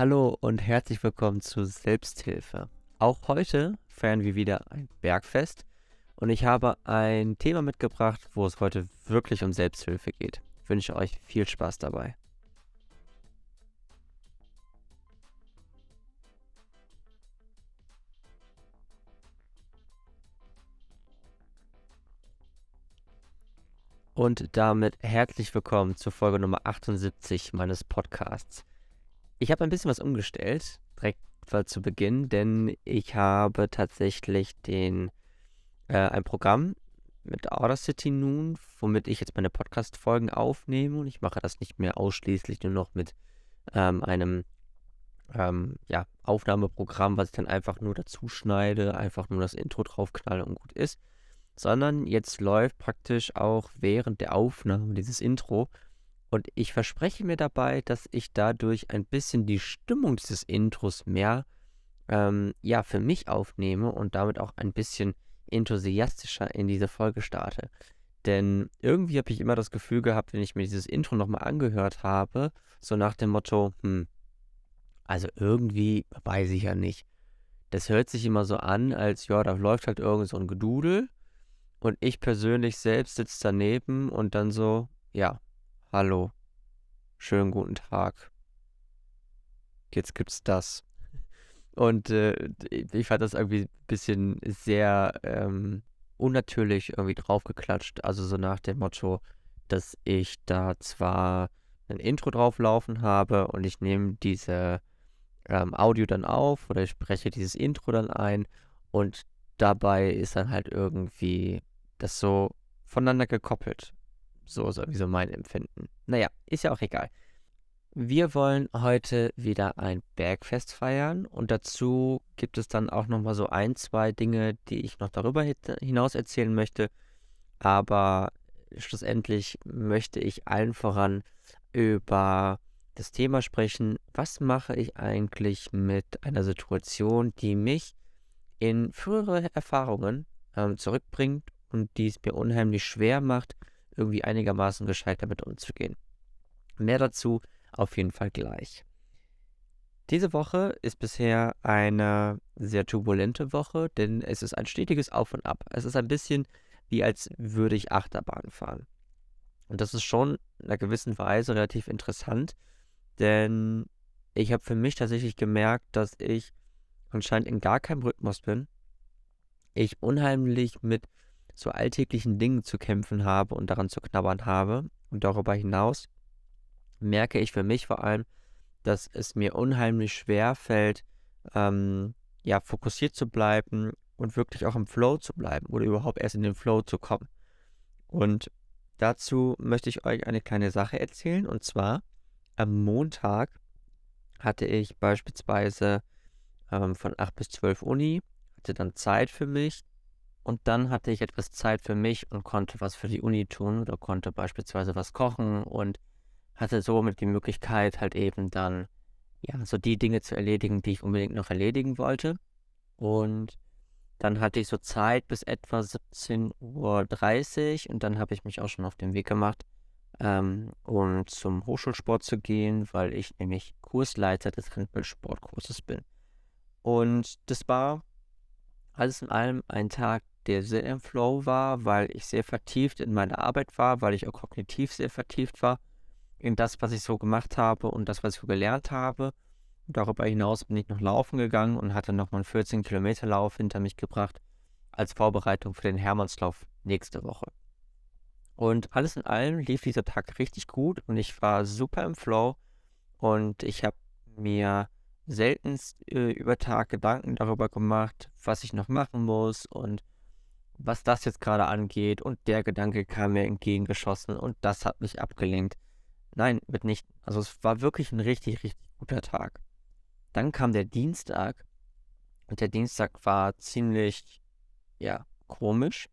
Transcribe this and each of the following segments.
Hallo und herzlich willkommen zu Selbsthilfe. Auch heute feiern wir wieder ein Bergfest und ich habe ein Thema mitgebracht, wo es heute wirklich um Selbsthilfe geht. Ich wünsche euch viel Spaß dabei. Und damit herzlich willkommen zur Folge Nummer 78 meines Podcasts. Ich habe ein bisschen was umgestellt, direkt zu Beginn, denn ich habe tatsächlich den, äh, ein Programm mit Audacity nun, womit ich jetzt meine Podcast-Folgen aufnehme und ich mache das nicht mehr ausschließlich nur noch mit ähm, einem ähm, ja, Aufnahmeprogramm, was ich dann einfach nur dazu schneide, einfach nur das Intro draufknalle und gut ist, sondern jetzt läuft praktisch auch während der Aufnahme dieses Intro. Und ich verspreche mir dabei, dass ich dadurch ein bisschen die Stimmung dieses Intros mehr ähm, ja, für mich aufnehme und damit auch ein bisschen enthusiastischer in diese Folge starte. Denn irgendwie habe ich immer das Gefühl gehabt, wenn ich mir dieses Intro nochmal angehört habe, so nach dem Motto, hm, also irgendwie weiß ich ja nicht. Das hört sich immer so an, als ja, da läuft halt irgend so ein Gedudel und ich persönlich selbst sitze daneben und dann so, ja, hallo, schönen guten Tag. Jetzt gibt's das. Und äh, ich fand das irgendwie ein bisschen sehr ähm, unnatürlich irgendwie draufgeklatscht. Also so nach dem Motto, dass ich da zwar ein Intro drauflaufen habe und ich nehme diese ähm, Audio dann auf oder ich spreche dieses Intro dann ein und dabei ist dann halt irgendwie das so voneinander gekoppelt. So ist irgendwie so mein Empfinden. Naja, ist ja auch egal. Wir wollen heute wieder ein Bergfest feiern und dazu gibt es dann auch nochmal so ein, zwei Dinge, die ich noch darüber hinaus erzählen möchte. Aber schlussendlich möchte ich allen voran über das Thema sprechen, was mache ich eigentlich mit einer Situation, die mich in frühere Erfahrungen ähm, zurückbringt und die es mir unheimlich schwer macht, irgendwie einigermaßen gescheit damit umzugehen. Mehr dazu auf jeden Fall gleich. Diese Woche ist bisher eine sehr turbulente Woche, denn es ist ein stetiges Auf und Ab. Es ist ein bisschen wie als würde ich Achterbahn fahren. Und das ist schon in einer gewissen Weise relativ interessant, denn ich habe für mich tatsächlich gemerkt, dass ich anscheinend in gar keinem Rhythmus bin. Ich unheimlich mit so alltäglichen Dingen zu kämpfen habe und daran zu knabbern habe. Und darüber hinaus merke ich für mich vor allem, dass es mir unheimlich schwer fällt, ähm, ja, fokussiert zu bleiben und wirklich auch im Flow zu bleiben oder überhaupt erst in den Flow zu kommen. Und dazu möchte ich euch eine kleine Sache erzählen. Und zwar am Montag hatte ich beispielsweise ähm, von 8 bis 12 Uni, hatte dann Zeit für mich und dann hatte ich etwas Zeit für mich und konnte was für die Uni tun oder konnte beispielsweise was kochen und hatte somit die Möglichkeit, halt eben dann, ja, so die Dinge zu erledigen, die ich unbedingt noch erledigen wollte. Und dann hatte ich so Zeit bis etwa 17.30 Uhr und dann habe ich mich auch schon auf den Weg gemacht, ähm, um zum Hochschulsport zu gehen, weil ich nämlich Kursleiter des Handballsportkurses bin. Und das war alles in allem ein Tag, der sehr im Flow war, weil ich sehr vertieft in meine Arbeit war, weil ich auch kognitiv sehr vertieft war in das, was ich so gemacht habe und das, was ich so gelernt habe. Und darüber hinaus bin ich noch laufen gegangen und hatte nochmal einen 14 Kilometer Lauf hinter mich gebracht als Vorbereitung für den Hermannslauf nächste Woche. Und alles in allem lief dieser Tag richtig gut und ich war super im Flow und ich habe mir seltenst äh, über Tag Gedanken darüber gemacht, was ich noch machen muss und was das jetzt gerade angeht. Und der Gedanke kam mir entgegengeschossen und das hat mich abgelenkt. Nein, wird nicht. Also es war wirklich ein richtig, richtig guter Tag. Dann kam der Dienstag und der Dienstag war ziemlich, ja, komisch,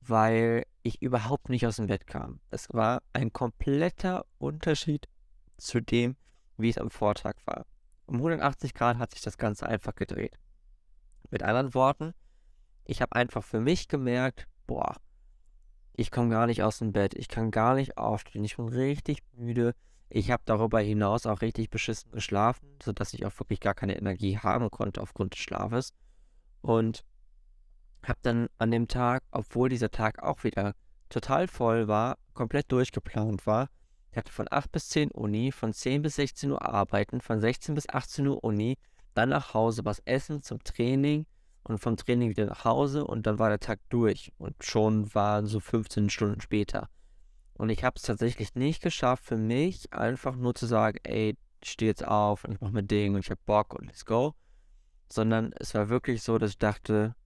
weil ich überhaupt nicht aus dem Bett kam. Es war ein kompletter Unterschied zu dem, wie es am Vortag war. Um 180 Grad hat sich das Ganze einfach gedreht. Mit anderen Worten, ich habe einfach für mich gemerkt, boah, ich komme gar nicht aus dem Bett, ich kann gar nicht aufstehen, ich bin richtig müde, Ich habe darüber hinaus auch richtig beschissen geschlafen, sodass ich auch wirklich gar keine Energie haben konnte aufgrund des Schlafes. Und habe dann an dem Tag, obwohl dieser Tag auch wieder total voll war, komplett durchgeplant war, ich hatte von 8 bis 10 Uni, von 10 bis 16 Uhr arbeiten, von 16 bis 18 Uhr Uni, dann nach Hause was essen zum Training und vom Training wieder nach Hause und dann war der Tag durch und schon waren so 15 Stunden später. Und ich habe es tatsächlich nicht geschafft für mich, einfach nur zu sagen, ey, ich stehe jetzt auf und ich mache mein Ding und ich habe Bock und let's go. Sondern es war wirklich so, dass ich dachte,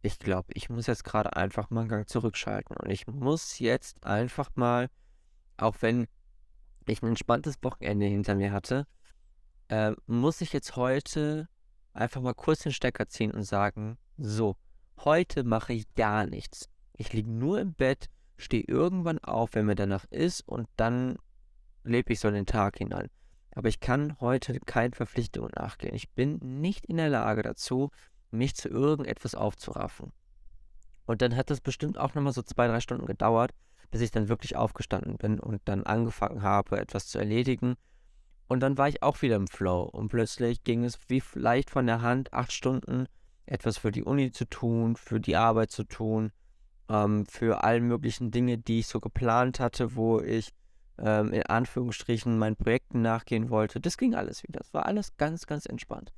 ich glaube, ich muss jetzt gerade einfach mal einen Gang zurückschalten. Und ich muss jetzt einfach mal, auch wenn ich ein entspanntes Wochenende hinter mir hatte, äh, muss ich jetzt heute einfach mal kurz den Stecker ziehen und sagen, so, heute mache ich gar nichts. Ich liege nur im Bett, stehe irgendwann auf, wenn mir danach ist und dann lebe ich so den Tag hinein. Aber ich kann heute keinen Verpflichtungen nachgehen. Ich bin nicht in der Lage dazu, mich zu irgendetwas aufzuraffen. Und dann hat das bestimmt auch nochmal so zwei, drei Stunden gedauert, bis ich dann wirklich aufgestanden bin und dann angefangen habe, etwas zu erledigen. Und dann war ich auch wieder im Flow und plötzlich ging es wie leicht von der Hand, acht Stunden etwas für die Uni zu tun, für die Arbeit zu tun, ähm, für all möglichen Dinge, die ich so geplant hatte, wo ich ähm, in Anführungsstrichen meinen Projekten nachgehen wollte. Das ging alles wieder. Das war alles ganz, ganz entspannt.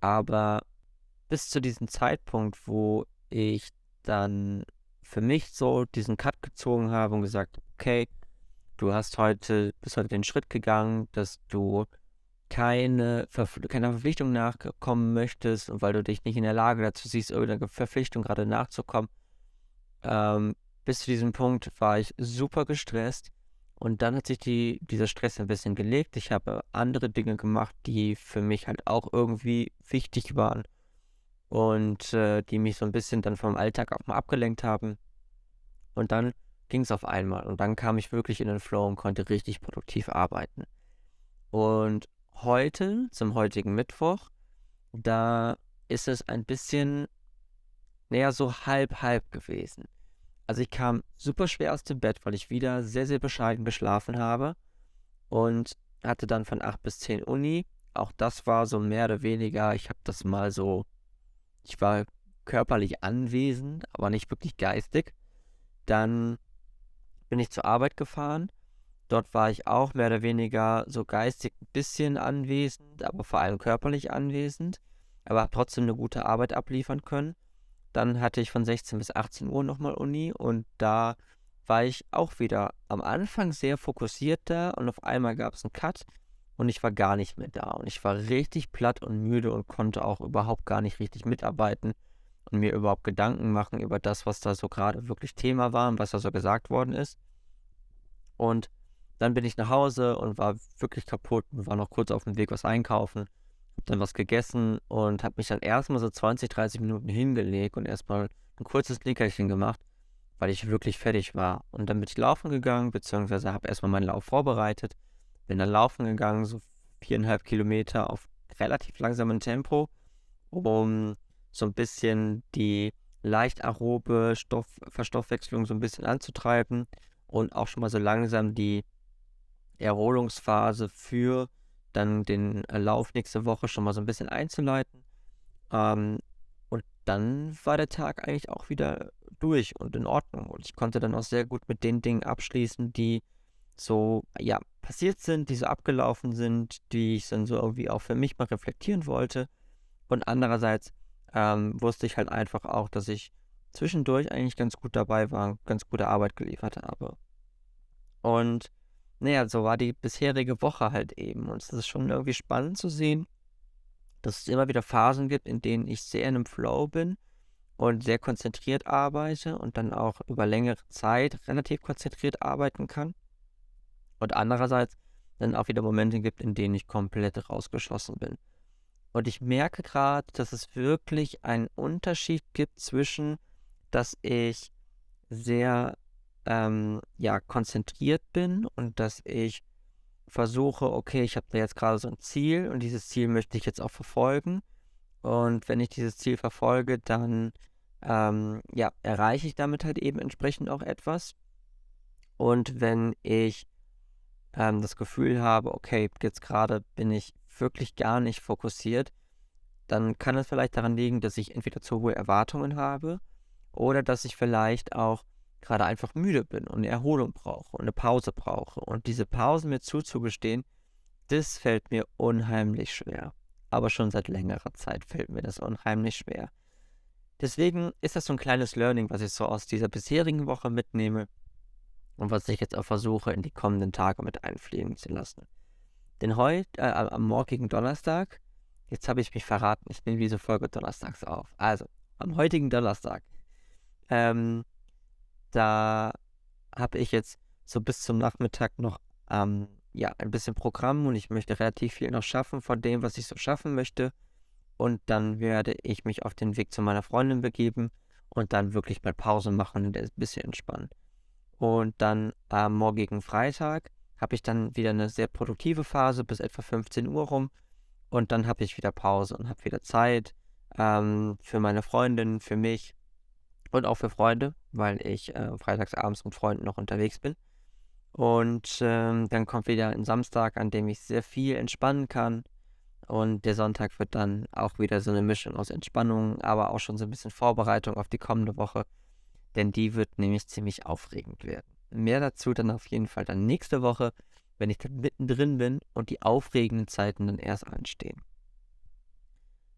Aber bis zu diesem Zeitpunkt, wo ich dann für mich so diesen Cut gezogen habe und gesagt, okay, du hast heute, bist heute den Schritt gegangen, dass du keine, Verpf keiner Verpflichtung nachkommen möchtest und weil du dich nicht in der Lage dazu siehst, irgendeiner Verpflichtung gerade nachzukommen. Ähm, bis zu diesem Punkt war ich super gestresst und dann hat sich die, dieser Stress ein bisschen gelegt. Ich habe andere Dinge gemacht, die für mich halt auch irgendwie wichtig waren und äh, die mich so ein bisschen dann vom Alltag auch mal abgelenkt haben. Und dann ging es auf einmal und dann kam ich wirklich in den Flow und konnte richtig produktiv arbeiten. Und heute, zum heutigen Mittwoch, da ist es ein bisschen, näher so halb, halb gewesen. Also ich kam super schwer aus dem Bett, weil ich wieder sehr, sehr bescheiden geschlafen habe und hatte dann von 8 bis 10 Uni. Auch das war so mehr oder weniger, ich habe das mal so ich war körperlich anwesend, aber nicht wirklich geistig. Dann bin ich zur Arbeit gefahren. Dort war ich auch mehr oder weniger so geistig ein bisschen anwesend, aber vor allem körperlich anwesend, aber habe trotzdem eine gute Arbeit abliefern können. Dann hatte ich von 16 bis 18 Uhr nochmal Uni und da war ich auch wieder am Anfang sehr fokussiert da und auf einmal gab es einen Cut und ich war gar nicht mehr da. Und ich war richtig platt und müde und konnte auch überhaupt gar nicht richtig mitarbeiten und mir überhaupt Gedanken machen über das, was da so gerade wirklich Thema war und was da so gesagt worden ist. Und dann bin ich nach Hause und war wirklich kaputt und war noch kurz auf dem Weg was einkaufen. Hab dann was gegessen und habe mich dann erstmal so 20, 30 Minuten hingelegt und erstmal ein kurzes Nickerchen gemacht, weil ich wirklich fertig war. Und dann bin ich laufen gegangen, beziehungsweise habe erstmal meinen Lauf vorbereitet bin dann laufen gegangen, so viereinhalb Kilometer auf relativ langsamem Tempo, um so ein bisschen die leicht aerobe Stoff Verstoffwechslung so ein bisschen anzutreiben und auch schon mal so langsam die Erholungsphase für dann den Lauf nächste Woche schon mal so ein bisschen einzuleiten. Ähm, und dann war der Tag eigentlich auch wieder durch und in Ordnung. Und ich konnte dann auch sehr gut mit den Dingen abschließen, die so, ja, passiert sind, die so abgelaufen sind, die ich dann so irgendwie auch für mich mal reflektieren wollte. Und andererseits ähm, wusste ich halt einfach auch, dass ich zwischendurch eigentlich ganz gut dabei war, ganz gute Arbeit geliefert habe. Und naja, so war die bisherige Woche halt eben. Und es ist schon irgendwie spannend zu sehen, dass es immer wieder Phasen gibt, in denen ich sehr in einem Flow bin und sehr konzentriert arbeite und dann auch über längere Zeit relativ konzentriert arbeiten kann. Und andererseits dann auch wieder Momente gibt, in denen ich komplett rausgeschossen bin. Und ich merke gerade, dass es wirklich einen Unterschied gibt zwischen, dass ich sehr ähm, ja, konzentriert bin und dass ich versuche, okay, ich habe da jetzt gerade so ein Ziel und dieses Ziel möchte ich jetzt auch verfolgen. Und wenn ich dieses Ziel verfolge, dann ähm, ja, erreiche ich damit halt eben entsprechend auch etwas. Und wenn ich ähm, das Gefühl habe, okay, jetzt gerade bin ich wirklich gar nicht fokussiert, dann kann es vielleicht daran liegen, dass ich entweder zu hohe Erwartungen habe oder dass ich vielleicht auch gerade einfach müde bin und eine Erholung brauche und eine Pause brauche. Und diese Pausen mir zuzugestehen, das fällt mir unheimlich schwer. Aber schon seit längerer Zeit fällt mir das unheimlich schwer. Deswegen ist das so ein kleines Learning, was ich so aus dieser bisherigen Woche mitnehme und was ich jetzt auch versuche, in die kommenden Tage mit einfliegen zu lassen. Denn heute, äh, am morgigen Donnerstag, jetzt habe ich mich verraten, ich nehme diese Folge donnerstags auf. Also, am heutigen Donnerstag, ähm, da habe ich jetzt so bis zum Nachmittag noch ähm, ja, ein bisschen Programm und ich möchte relativ viel noch schaffen von dem, was ich so schaffen möchte. Und dann werde ich mich auf den Weg zu meiner Freundin begeben und dann wirklich mal Pause machen und ein bisschen entspannen. Und dann am morgigen Freitag habe ich dann wieder eine sehr produktive Phase bis etwa 15 Uhr rum. Und dann habe ich wieder Pause und habe wieder Zeit ähm, für meine Freundin, für mich und auch für Freunde, weil ich äh, freitags abends mit Freunden noch unterwegs bin. Und ähm, dann kommt wieder ein Samstag, an dem ich sehr viel entspannen kann. Und der Sonntag wird dann auch wieder so eine Mischung aus Entspannung, aber auch schon so ein bisschen Vorbereitung auf die kommende Woche. Denn die wird nämlich ziemlich aufregend werden. Mehr dazu dann auf jeden Fall dann nächste Woche, wenn ich dann mittendrin bin und die aufregenden Zeiten dann erst anstehen.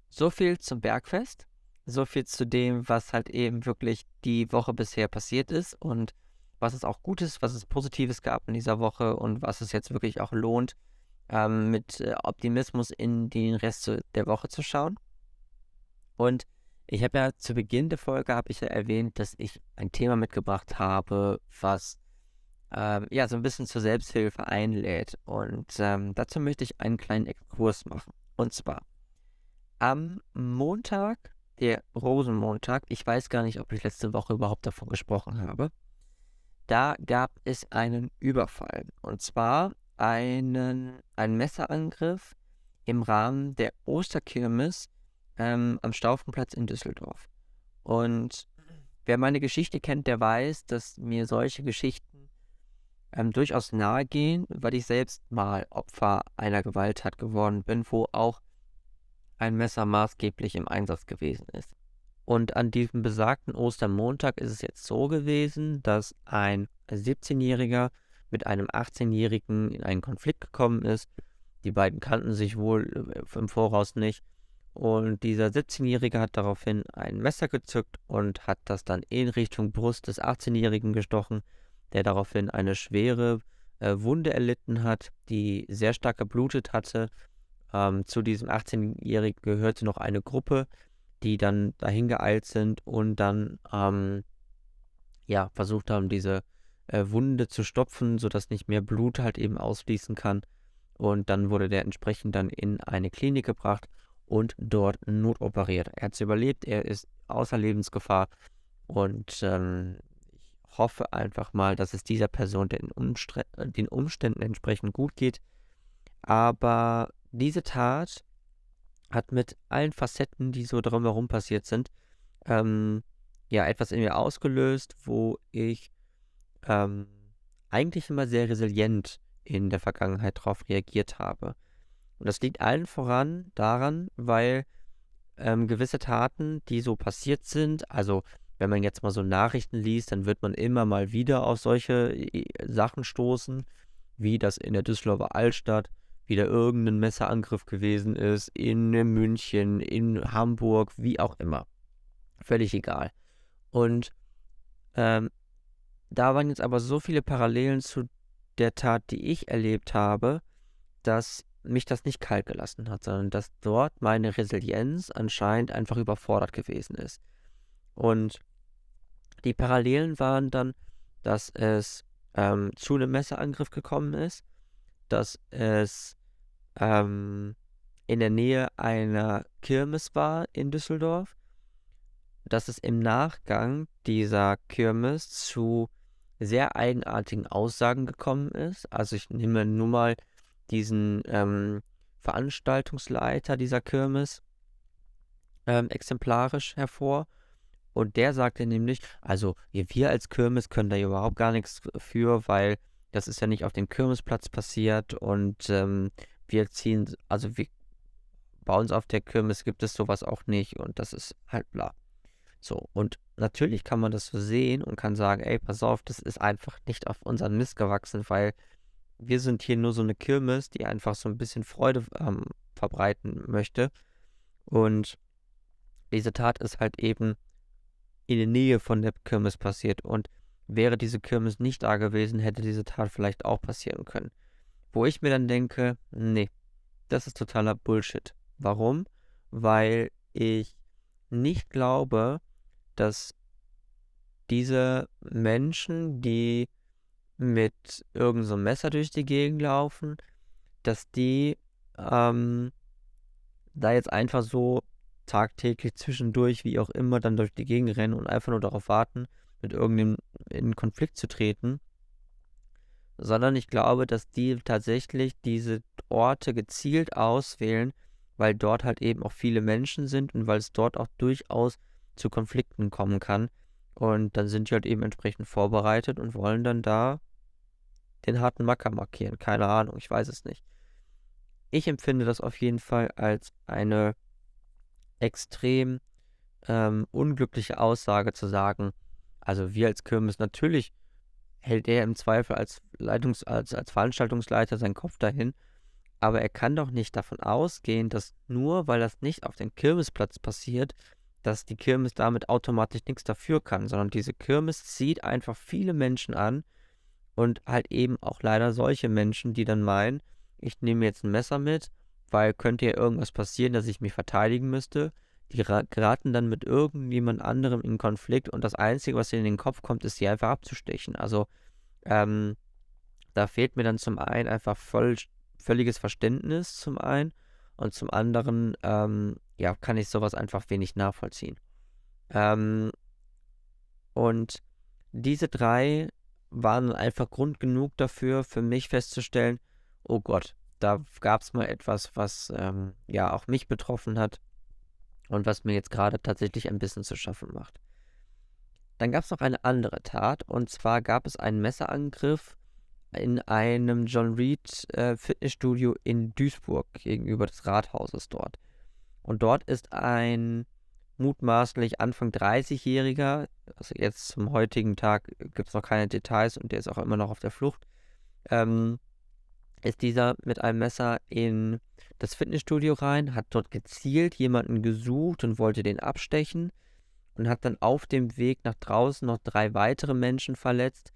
So viel zum Bergfest. So viel zu dem, was halt eben wirklich die Woche bisher passiert ist und was es auch Gutes, was es Positives gab in dieser Woche und was es jetzt wirklich auch lohnt, ähm, mit äh, Optimismus in den Rest der Woche zu schauen. Und ich habe ja zu Beginn der Folge habe ich ja erwähnt, dass ich ein Thema mitgebracht habe, was ähm, ja so ein bisschen zur Selbsthilfe einlädt. Und ähm, dazu möchte ich einen kleinen Exkurs machen. Und zwar am Montag, der Rosenmontag, ich weiß gar nicht, ob ich letzte Woche überhaupt davon gesprochen habe da gab es einen Überfall. Und zwar einen, einen Messerangriff im Rahmen der Osterkirmes ähm, am Staufenplatz in Düsseldorf. Und wer meine Geschichte kennt, der weiß, dass mir solche Geschichten ähm, durchaus nahe gehen, weil ich selbst mal Opfer einer Gewalttat geworden bin, wo auch ein Messer maßgeblich im Einsatz gewesen ist. Und an diesem besagten Ostermontag ist es jetzt so gewesen, dass ein 17-Jähriger mit einem 18-Jährigen in einen Konflikt gekommen ist. Die beiden kannten sich wohl äh, im Voraus nicht. Und dieser 17-Jährige hat daraufhin ein Messer gezückt und hat das dann in Richtung Brust des 18-Jährigen gestochen, der daraufhin eine schwere äh, Wunde erlitten hat, die sehr stark geblutet hatte. Ähm, zu diesem 18-Jährigen gehörte noch eine Gruppe, die dann dahin geeilt sind und dann ähm, ja versucht haben, diese äh, Wunde zu stopfen, sodass nicht mehr Blut halt eben ausfließen kann. Und dann wurde der entsprechend dann in eine Klinik gebracht und dort notoperiert. Er hat es überlebt, er ist außer Lebensgefahr und ähm, ich hoffe einfach mal, dass es dieser Person den, Umstre den Umständen entsprechend gut geht. Aber diese Tat hat mit allen Facetten, die so drumherum passiert sind, ähm, ja, etwas in mir ausgelöst, wo ich ähm, eigentlich immer sehr resilient in der Vergangenheit darauf reagiert habe. Und das liegt allen voran daran, weil ähm, gewisse Taten, die so passiert sind, also wenn man jetzt mal so Nachrichten liest, dann wird man immer mal wieder auf solche äh, Sachen stoßen, wie das in der Düsseldorfer Altstadt wieder irgendein Messerangriff gewesen ist, in München, in Hamburg, wie auch immer. Völlig egal. Und ähm, da waren jetzt aber so viele Parallelen zu der Tat, die ich erlebt habe, dass mich das nicht kalt gelassen hat, sondern dass dort meine Resilienz anscheinend einfach überfordert gewesen ist. Und die Parallelen waren dann, dass es ähm, zu einem Messerangriff gekommen ist, dass es ähm, in der Nähe einer Kirmes war in Düsseldorf, dass es im Nachgang dieser Kirmes zu sehr eigenartigen Aussagen gekommen ist. Also ich nehme nur mal diesen ähm, Veranstaltungsleiter dieser Kirmes ähm, exemplarisch hervor. Und der sagte nämlich, also wir als Kirmes können da überhaupt gar nichts für, weil das ist ja nicht auf dem Kirmesplatz passiert und ähm, wir ziehen, also wir, bei uns auf der Kirmes gibt es sowas auch nicht und das ist halt bla. So, und natürlich kann man das so sehen und kann sagen, ey, pass auf, das ist einfach nicht auf unseren Mist gewachsen, weil wir sind hier nur so eine Kirmes, die einfach so ein bisschen Freude ähm, verbreiten möchte. Und diese Tat ist halt eben in der Nähe von der Kirmes passiert. Und wäre diese Kirmes nicht da gewesen, hätte diese Tat vielleicht auch passieren können. Wo ich mir dann denke, nee, das ist totaler Bullshit. Warum? Weil ich nicht glaube, dass diese Menschen, die mit irgendeinem so Messer durch die Gegend laufen, dass die ähm, da jetzt einfach so tagtäglich zwischendurch, wie auch immer, dann durch die Gegend rennen und einfach nur darauf warten, mit irgendeinem in Konflikt zu treten, sondern ich glaube, dass die tatsächlich diese Orte gezielt auswählen, weil dort halt eben auch viele Menschen sind und weil es dort auch durchaus zu Konflikten kommen kann. Und dann sind die halt eben entsprechend vorbereitet und wollen dann da den harten Macker markieren. Keine Ahnung, ich weiß es nicht. Ich empfinde das auf jeden Fall als eine extrem ähm, unglückliche Aussage zu sagen, also wir als Kirmes, natürlich hält er im Zweifel als, Leitungs-, als, als Veranstaltungsleiter seinen Kopf dahin, aber er kann doch nicht davon ausgehen, dass nur weil das nicht auf dem Kirmesplatz passiert, dass die Kirmes damit automatisch nichts dafür kann, sondern diese Kirmes zieht einfach viele Menschen an und halt eben auch leider solche Menschen, die dann meinen, ich nehme jetzt ein Messer mit, weil könnte ja irgendwas passieren, dass ich mich verteidigen müsste. Die geraten dann mit irgendjemand anderem in Konflikt und das Einzige, was ihnen in den Kopf kommt, ist, sie einfach abzustechen. Also, ähm, da fehlt mir dann zum einen einfach voll, völliges Verständnis zum einen und zum anderen, ähm, ja, kann ich sowas einfach wenig nachvollziehen. Ähm, und diese drei waren einfach Grund genug dafür, für mich festzustellen, oh Gott, da gab es mal etwas, was ähm, ja auch mich betroffen hat und was mir jetzt gerade tatsächlich ein bisschen zu schaffen macht. Dann gab es noch eine andere Tat und zwar gab es einen Messerangriff in einem John Reed äh, Fitnessstudio in Duisburg gegenüber des Rathauses dort. Und dort ist ein mutmaßlich Anfang 30-Jähriger, also jetzt zum heutigen Tag gibt es noch keine Details und der ist auch immer noch auf der Flucht, ähm, ist dieser mit einem Messer in das Fitnessstudio rein, hat dort gezielt jemanden gesucht und wollte den abstechen und hat dann auf dem Weg nach draußen noch drei weitere Menschen verletzt,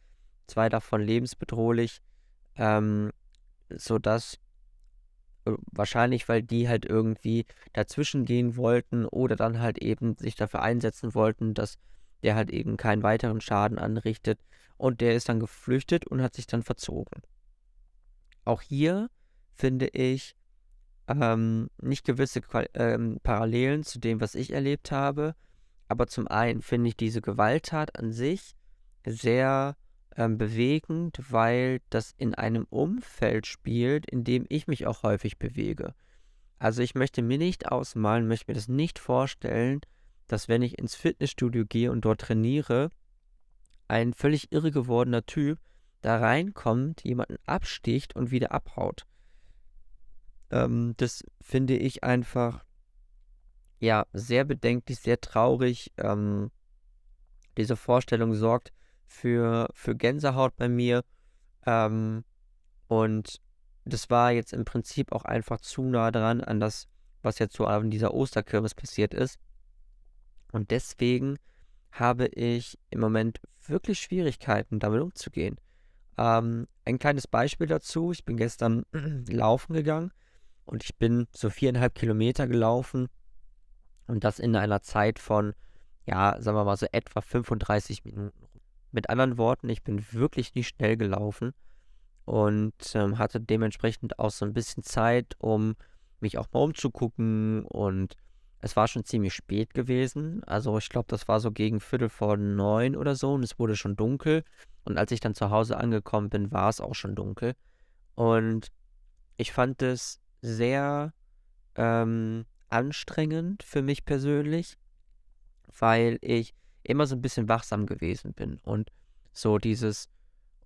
zwei davon lebensbedrohlich, ähm, sodass äh, wahrscheinlich, weil die halt irgendwie dazwischen gehen wollten oder dann halt eben sich dafür einsetzen wollten, dass der halt eben keinen weiteren Schaden anrichtet. Und der ist dann geflüchtet und hat sich dann verzogen. Auch hier finde ich ähm, nicht gewisse Qual ähm, Parallelen zu dem, was ich erlebt habe. Aber zum einen finde ich diese Gewalttat an sich sehr ähm, bewegend, weil das in einem Umfeld spielt, in dem ich mich auch häufig bewege. Also ich möchte mir nicht ausmalen, möchte mir das nicht vorstellen, dass wenn ich ins Fitnessstudio gehe und dort trainiere, ein völlig irre gewordener Typ da reinkommt, jemanden absticht und wieder abhaut. Ähm, das finde ich einfach ja sehr bedenklich, sehr traurig. Ähm, diese Vorstellung sorgt für, für Gänsehaut bei mir. Ähm, und das war jetzt im Prinzip auch einfach zu nah dran an das, was jetzt so an dieser Osterkirmes passiert ist. Und deswegen habe ich im Moment wirklich Schwierigkeiten, damit umzugehen. Ähm, ein kleines Beispiel dazu. Ich bin gestern laufen gegangen und ich bin so viereinhalb Kilometer gelaufen und das in einer Zeit von, ja, sagen wir mal so etwa 35 Minuten. Mit anderen Worten, ich bin wirklich nicht schnell gelaufen und ähm, hatte dementsprechend auch so ein bisschen Zeit, um mich auch mal umzugucken und es war schon ziemlich spät gewesen. Also ich glaube, das war so gegen Viertel vor neun oder so und es wurde schon dunkel. Und als ich dann zu Hause angekommen bin, war es auch schon dunkel. Und ich fand es sehr ähm, anstrengend für mich persönlich, weil ich immer so ein bisschen wachsam gewesen bin. Und so dieses,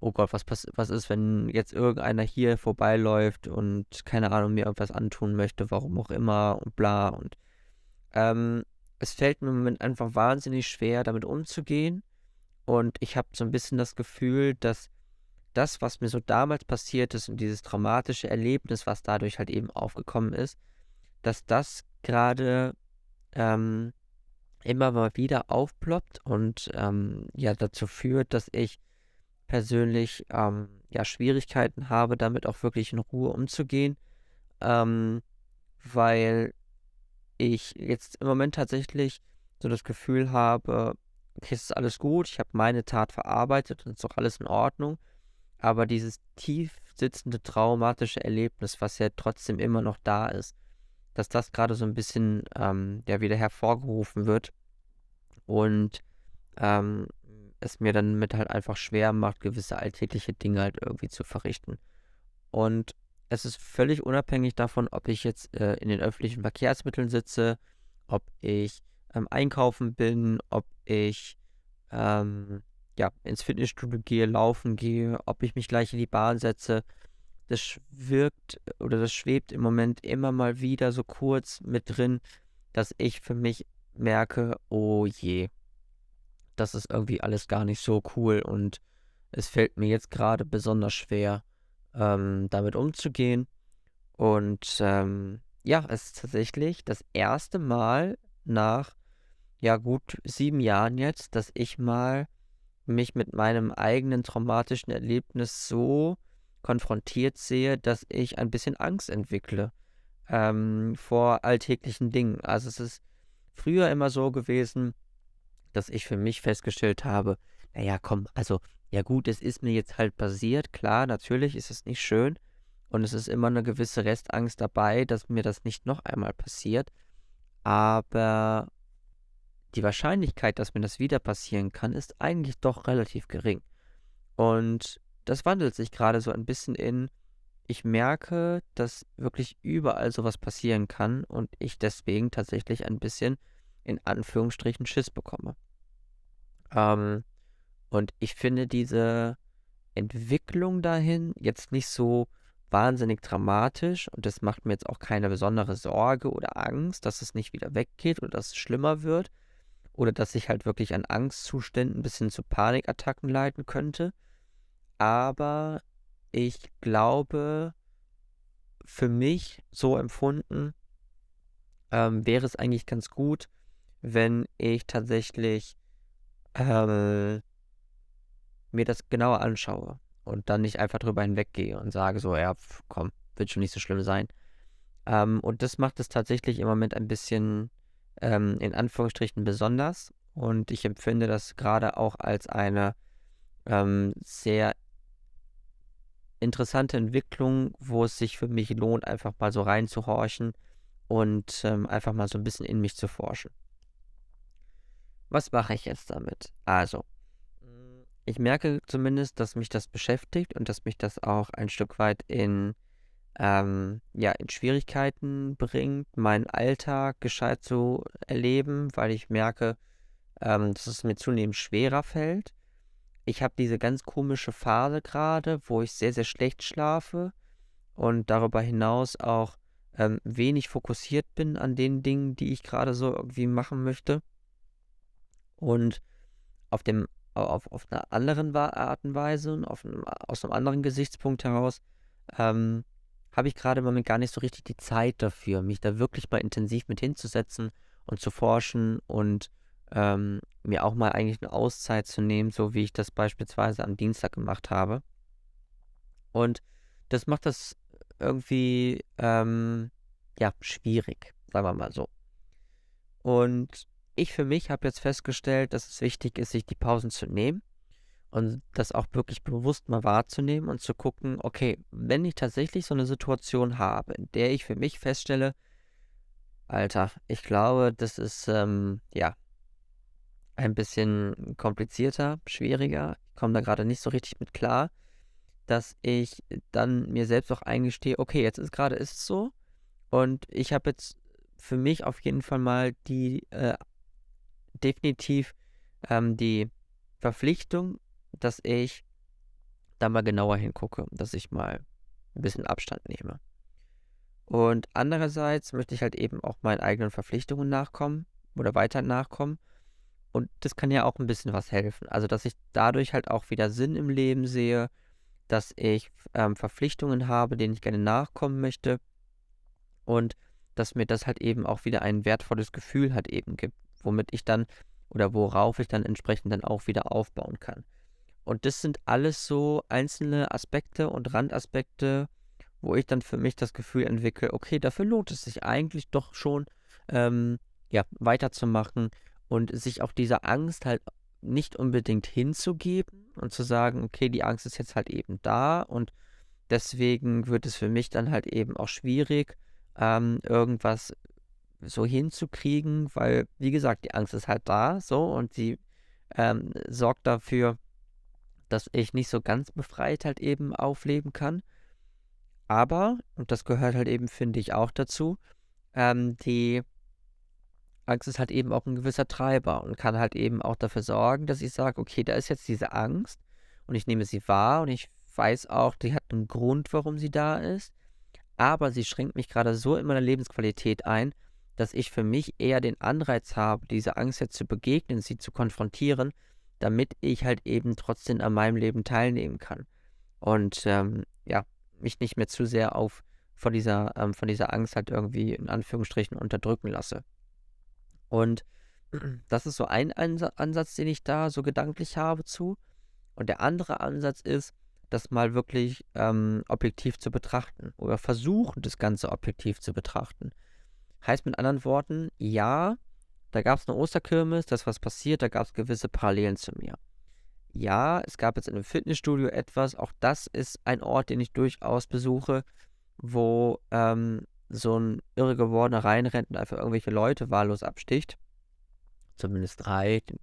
oh Gott, was, was ist, wenn jetzt irgendeiner hier vorbeiläuft und keine Ahnung, mir irgendwas antun möchte, warum auch immer und bla. Und ähm, es fällt mir im Moment einfach wahnsinnig schwer, damit umzugehen. Und ich habe so ein bisschen das Gefühl, dass das, was mir so damals passiert ist und dieses traumatische Erlebnis, was dadurch halt eben aufgekommen ist, dass das gerade ähm, immer mal wieder aufploppt und ähm, ja dazu führt, dass ich persönlich ähm, ja Schwierigkeiten habe, damit auch wirklich in Ruhe umzugehen, ähm, weil ich jetzt im Moment tatsächlich so das Gefühl habe, okay, es ist alles gut, ich habe meine Tat verarbeitet und es ist auch alles in Ordnung, aber dieses tief sitzende traumatische Erlebnis, was ja trotzdem immer noch da ist, dass das gerade so ein bisschen ähm, ja wieder hervorgerufen wird und ähm, es mir dann mit halt einfach schwer macht, gewisse alltägliche Dinge halt irgendwie zu verrichten. Und es ist völlig unabhängig davon, ob ich jetzt äh, in den öffentlichen Verkehrsmitteln sitze, ob ich ähm, einkaufen bin, ob ich ähm, ja, ins Fitnessstudio gehe, laufen gehe, ob ich mich gleich in die Bahn setze. Das wirkt oder das schwebt im Moment immer mal wieder so kurz mit drin, dass ich für mich merke, oh je, das ist irgendwie alles gar nicht so cool und es fällt mir jetzt gerade besonders schwer, ähm, damit umzugehen. Und ähm, ja, es ist tatsächlich das erste Mal nach ja gut sieben Jahren jetzt, dass ich mal mich mit meinem eigenen traumatischen Erlebnis so konfrontiert sehe, dass ich ein bisschen Angst entwickle ähm, vor alltäglichen Dingen. Also es ist früher immer so gewesen, dass ich für mich festgestellt habe, naja, komm, also, ja gut, es ist mir jetzt halt passiert, klar, natürlich ist es nicht schön und es ist immer eine gewisse Restangst dabei, dass mir das nicht noch einmal passiert, aber die Wahrscheinlichkeit, dass mir das wieder passieren kann, ist eigentlich doch relativ gering. Und das wandelt sich gerade so ein bisschen in, ich merke, dass wirklich überall sowas passieren kann und ich deswegen tatsächlich ein bisschen in Anführungsstrichen Schiss bekomme. Ähm, und ich finde diese Entwicklung dahin jetzt nicht so wahnsinnig dramatisch und das macht mir jetzt auch keine besondere Sorge oder Angst, dass es nicht wieder weggeht oder dass es schlimmer wird oder dass ich halt wirklich an Angstzuständen bis hin zu Panikattacken leiden könnte. Aber ich glaube, für mich so empfunden, ähm, wäre es eigentlich ganz gut, wenn ich tatsächlich äh, mir das genauer anschaue und dann nicht einfach drüber hinweggehe und sage so, ja, pf, komm, wird schon nicht so schlimm sein. Ähm, und das macht es tatsächlich im Moment ein bisschen ähm, in Anführungsstrichen besonders. Und ich empfinde das gerade auch als eine ähm, sehr interessante Entwicklung, wo es sich für mich lohnt, einfach mal so reinzuhorchen und ähm, einfach mal so ein bisschen in mich zu forschen. Was mache ich jetzt damit? Also, ich merke zumindest, dass mich das beschäftigt und dass mich das auch ein Stück weit in, ähm, ja, in Schwierigkeiten bringt, meinen Alltag gescheit zu erleben, weil ich merke, ähm, dass es mir zunehmend schwerer fällt. Ich habe diese ganz komische Phase gerade, wo ich sehr, sehr schlecht schlafe und darüber hinaus auch ähm, wenig fokussiert bin an den Dingen, die ich gerade so irgendwie machen möchte. Und auf dem auf, auf einer anderen Art und Weise und auf einem, aus einem anderen Gesichtspunkt heraus, ähm, habe ich gerade im Moment gar nicht so richtig die Zeit dafür, mich da wirklich mal intensiv mit hinzusetzen und zu forschen und ähm, mir auch mal eigentlich eine Auszeit zu nehmen, so wie ich das beispielsweise am Dienstag gemacht habe. Und das macht das irgendwie, ähm, ja, schwierig, sagen wir mal so. Und ich für mich habe jetzt festgestellt, dass es wichtig ist, sich die Pausen zu nehmen und das auch wirklich bewusst mal wahrzunehmen und zu gucken, okay, wenn ich tatsächlich so eine Situation habe, in der ich für mich feststelle, Alter, ich glaube, das ist ähm, ja ein bisschen komplizierter, schwieriger. Ich komme da gerade nicht so richtig mit klar, dass ich dann mir selbst auch eingestehe, okay, jetzt ist gerade ist es so und ich habe jetzt für mich auf jeden Fall mal die äh, definitiv ähm, die Verpflichtung, dass ich da mal genauer hingucke, dass ich mal ein bisschen Abstand nehme. Und andererseits möchte ich halt eben auch meinen eigenen Verpflichtungen nachkommen oder weiter nachkommen. Und das kann ja auch ein bisschen was helfen. Also, dass ich dadurch halt auch wieder Sinn im Leben sehe, dass ich ähm, Verpflichtungen habe, denen ich gerne nachkommen möchte. Und dass mir das halt eben auch wieder ein wertvolles Gefühl halt eben gibt, womit ich dann oder worauf ich dann entsprechend dann auch wieder aufbauen kann. Und das sind alles so einzelne Aspekte und Randaspekte, wo ich dann für mich das Gefühl entwickle, okay, dafür lohnt es sich eigentlich doch schon, ähm, ja, weiterzumachen und sich auch dieser Angst halt nicht unbedingt hinzugeben und zu sagen, okay, die Angst ist jetzt halt eben da und deswegen wird es für mich dann halt eben auch schwierig, ähm, irgendwas so hinzukriegen, weil, wie gesagt, die Angst ist halt da, so, und sie ähm, sorgt dafür, dass ich nicht so ganz befreit halt eben aufleben kann. Aber, und das gehört halt eben, finde ich, auch dazu, ähm, die Angst ist halt eben auch ein gewisser Treiber und kann halt eben auch dafür sorgen, dass ich sage, okay, da ist jetzt diese Angst und ich nehme sie wahr und ich weiß auch, die hat einen Grund, warum sie da ist, aber sie schränkt mich gerade so in meiner Lebensqualität ein, dass ich für mich eher den Anreiz habe, diese Angst jetzt zu begegnen, sie zu konfrontieren, damit ich halt eben trotzdem an meinem Leben teilnehmen kann. Und ähm, ja, mich nicht mehr zu sehr auf von dieser, ähm, von dieser Angst halt irgendwie in Anführungsstrichen unterdrücken lasse. Und das ist so ein Ansatz, den ich da so gedanklich habe zu. Und der andere Ansatz ist, das mal wirklich ähm, objektiv zu betrachten oder versuchen, das Ganze objektiv zu betrachten. Heißt mit anderen Worten, ja, da gab es eine Osterkirmes, da ist was passiert, da gab es gewisse Parallelen zu mir. Ja, es gab jetzt in einem Fitnessstudio etwas, auch das ist ein Ort, den ich durchaus besuche, wo ähm, so ein irre gewordener reinrennt und einfach irgendwelche Leute wahllos absticht. Zumindest drei, den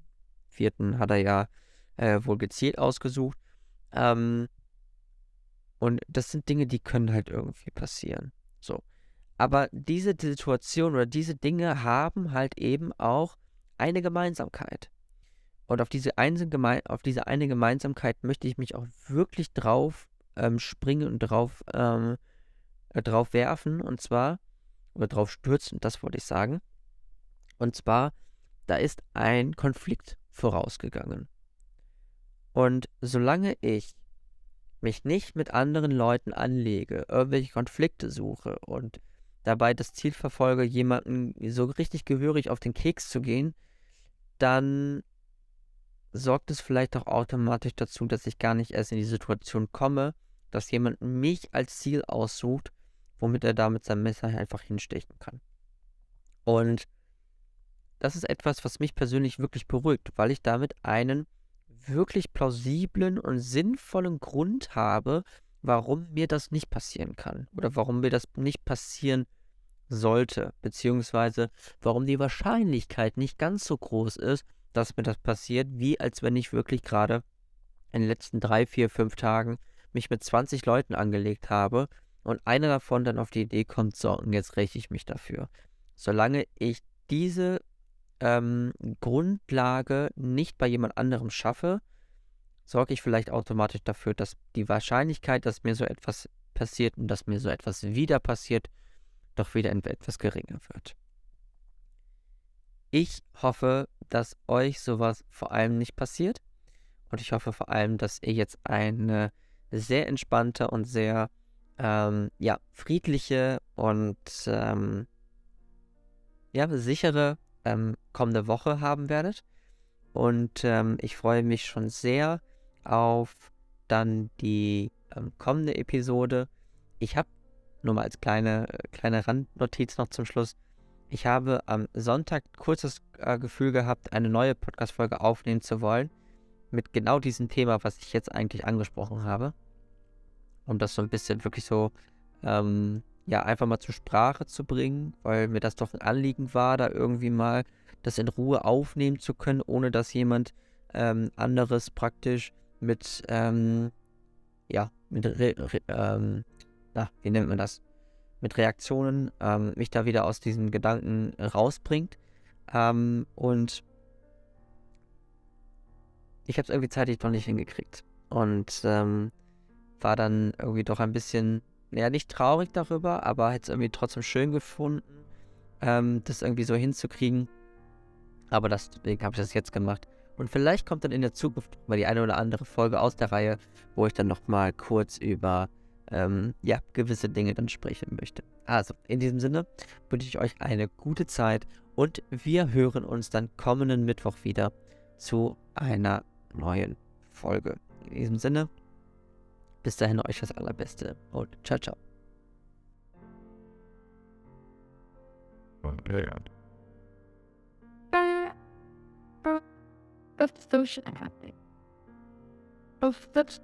vierten hat er ja äh, wohl gezielt ausgesucht. Ähm, und das sind Dinge, die können halt irgendwie passieren. So. Aber diese Situation oder diese Dinge haben halt eben auch eine Gemeinsamkeit. Und auf diese, auf diese eine Gemeinsamkeit möchte ich mich auch wirklich drauf ähm, springen und drauf, ähm, äh, drauf werfen. Und zwar, oder drauf stürzen, das wollte ich sagen. Und zwar, da ist ein Konflikt vorausgegangen. Und solange ich mich nicht mit anderen Leuten anlege, irgendwelche Konflikte suche und dabei das Ziel verfolge, jemanden so richtig gehörig auf den Keks zu gehen, dann sorgt es vielleicht auch automatisch dazu, dass ich gar nicht erst in die Situation komme, dass jemand mich als Ziel aussucht, womit er da mit seinem Messer einfach hinstechen kann. Und das ist etwas, was mich persönlich wirklich beruhigt, weil ich damit einen wirklich plausiblen und sinnvollen Grund habe, warum mir das nicht passieren kann oder warum mir das nicht passieren sollte, beziehungsweise warum die Wahrscheinlichkeit nicht ganz so groß ist, dass mir das passiert, wie als wenn ich wirklich gerade in den letzten drei, vier, fünf Tagen mich mit 20 Leuten angelegt habe und einer davon dann auf die Idee kommt, so, und jetzt räche ich mich dafür. Solange ich diese ähm, Grundlage nicht bei jemand anderem schaffe, sorge ich vielleicht automatisch dafür, dass die Wahrscheinlichkeit, dass mir so etwas passiert und dass mir so etwas wieder passiert, doch wieder etwas geringer wird. Ich hoffe, dass euch sowas vor allem nicht passiert. Und ich hoffe vor allem, dass ihr jetzt eine sehr entspannte und sehr ähm, ja, friedliche und ähm, ja, sichere ähm, kommende Woche haben werdet. Und ähm, ich freue mich schon sehr auf dann die ähm, kommende Episode. Ich habe nur mal als kleine, kleine Randnotiz noch zum Schluss. Ich habe am Sonntag kurz das äh, Gefühl gehabt, eine neue Podcast-Folge aufnehmen zu wollen. Mit genau diesem Thema, was ich jetzt eigentlich angesprochen habe. Um das so ein bisschen wirklich so, ähm, ja, einfach mal zur Sprache zu bringen, weil mir das doch ein Anliegen war, da irgendwie mal das in Ruhe aufnehmen zu können, ohne dass jemand ähm, anderes praktisch mit, ähm, ja, mit, re, re, ähm, na, wie nennt man das? Mit Reaktionen ähm, mich da wieder aus diesen Gedanken rausbringt. Ähm, und ich habe es irgendwie zeitlich noch nicht hingekriegt. Und ähm, war dann irgendwie doch ein bisschen, ja, nicht traurig darüber, aber hätte es irgendwie trotzdem schön gefunden, ähm, das irgendwie so hinzukriegen. Aber das, deswegen habe ich das jetzt gemacht. Und vielleicht kommt dann in der Zukunft mal die eine oder andere Folge aus der Reihe, wo ich dann nochmal kurz über ähm, ja, gewisse Dinge dann sprechen möchte. Also, in diesem Sinne wünsche ich euch eine gute Zeit und wir hören uns dann kommenden Mittwoch wieder zu einer neuen Folge. In diesem Sinne, bis dahin euch das Allerbeste und ciao, ciao. That's so shit. Oh, that's